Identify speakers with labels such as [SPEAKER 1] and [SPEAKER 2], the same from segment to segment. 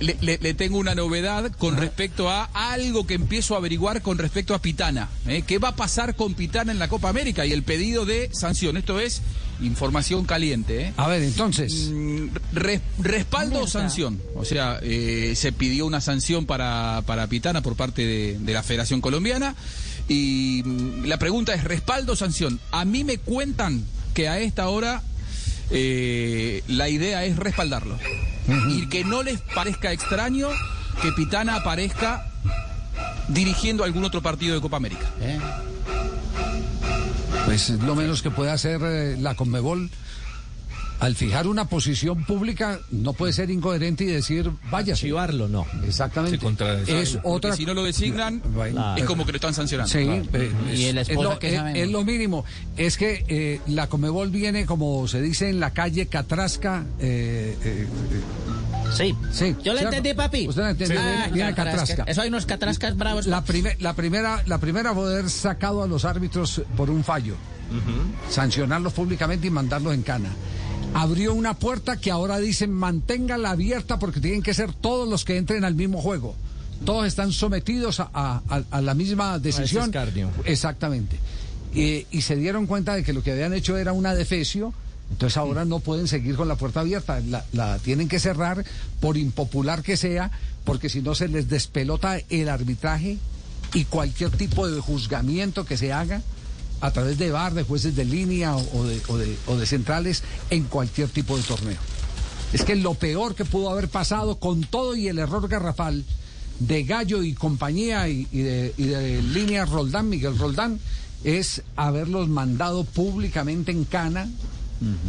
[SPEAKER 1] Le, le- le tengo una novedad con respecto a algo que empiezo a averiguar con respecto a Pitana. ¿eh? ¿Qué va a pasar con Pitana en la Copa América y el pedido de sanción? Esto es información caliente. ¿eh?
[SPEAKER 2] A ver, entonces,
[SPEAKER 1] Mm, re- respaldo o sanción. O sea, eh, se pidió una sanción para, para Pitana por parte de, de la Federación Colombiana. Y mm, la pregunta es, ¿respaldo o sanción? A mí me cuentan que a esta hora eh, la idea es respaldarlo. Y que no les parezca extraño que Pitana aparezca dirigiendo algún otro partido de Copa América.
[SPEAKER 2] pues es lo menos que puede hacer eh, la Conmebol. Al fijar una posición pública, no puede ser incoherente y decir, vaya.
[SPEAKER 3] Archivarlo, no.
[SPEAKER 2] Exactamente. es
[SPEAKER 1] Porque
[SPEAKER 2] otra.
[SPEAKER 1] si no lo designan, es como que lo están sancionando.
[SPEAKER 2] Sí, eh,
[SPEAKER 3] Y
[SPEAKER 2] es,
[SPEAKER 3] el
[SPEAKER 2] es
[SPEAKER 3] esposo
[SPEAKER 2] lo,
[SPEAKER 3] que
[SPEAKER 2] es- lo mínimo. Es que eh, la Comebol viene, como se dice en la calle Catrasca. eh, eh,
[SPEAKER 3] Sí.
[SPEAKER 2] Sí,
[SPEAKER 3] Yo lo entendí, papi.
[SPEAKER 2] Usted lo entendió, viene- viene catrasca.
[SPEAKER 3] Eso hay unos catrascas bravos.
[SPEAKER 2] la, prime- la primera, la primera haber sacado a los árbitros por un fallo, sancionarlos públicamente y mandarlos en cana. Abrió una puerta que ahora dicen manténgala abierta porque tienen que ser todos los que entren al mismo juego. Todos están sometidos a, a- a- a la misma decisión. Exactamente. Eh, y se dieron cuenta de que lo que habían hecho era una defecio. Entonces ahora no pueden seguir con la puerta abierta, la, la tienen que cerrar por impopular que sea, porque si no se les despelota el arbitraje y cualquier tipo de juzgamiento que se haga a través de bar, de jueces de línea o, o de, o de- o de centrales en cualquier tipo de torneo. Es que lo peor que pudo haber pasado con todo y el error garrafal de Gallo y compañía y, y de, y de línea Roldán, Miguel Roldán, es haberlos mandado públicamente en cana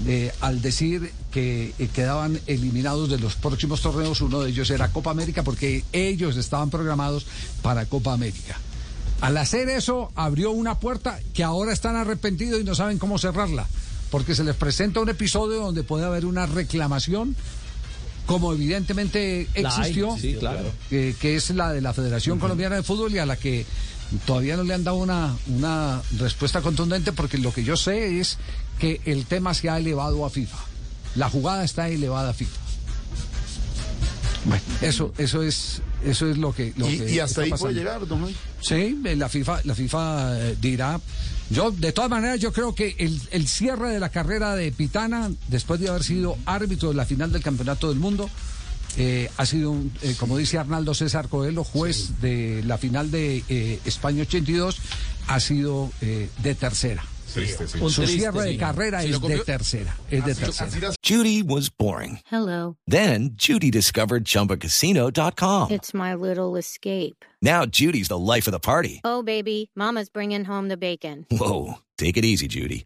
[SPEAKER 2] eh, al decir que eh, quedaban eliminados de los próximos torneos. Uno de ellos era Copa América porque ellos estaban programados para Copa América. Al hacer eso, abrió una puerta que ahora están arrepentidos y no saben cómo cerrarla, porque se les presenta un episodio donde puede haber una reclamación, como evidentemente
[SPEAKER 3] hay,
[SPEAKER 2] existió,
[SPEAKER 3] sí, claro.
[SPEAKER 2] eh, que es la de la Federación Colombiana de Fútbol y a la que todavía no le han dado una, una respuesta contundente, porque lo que yo sé es que el tema se ha elevado a FIFA. La jugada está elevada a FIFA. Bueno, eso, eso es, eso es lo que, lo
[SPEAKER 4] Y,
[SPEAKER 2] que
[SPEAKER 4] y hasta ahí
[SPEAKER 2] pasando.
[SPEAKER 4] puede llegar, don.
[SPEAKER 2] Sí, eh, la FIFA, la FIFA eh, dirá. Yo, de todas maneras, yo creo que el, el cierre de la carrera de Pitana, después de haber sido árbitro de la final del Campeonato del Mundo, eh, ha sido, un, eh, como dice Arnaldo César Coelho, juez de la final de eh, España 82, ha sido de tercera.
[SPEAKER 3] Un
[SPEAKER 2] Su
[SPEAKER 3] triste,
[SPEAKER 2] cierre de carrera
[SPEAKER 1] Si
[SPEAKER 2] es de tercera. Es de tercera.
[SPEAKER 5] Judy was boring.
[SPEAKER 6] Hello.
[SPEAKER 5] Then Judy discovered ChumbaCasino.com.
[SPEAKER 6] It's my little escape.
[SPEAKER 5] Now Judy's the life of the party.
[SPEAKER 6] Oh, baby, Mama's bringing home the bacon.
[SPEAKER 5] Whoa, take it easy, Judy.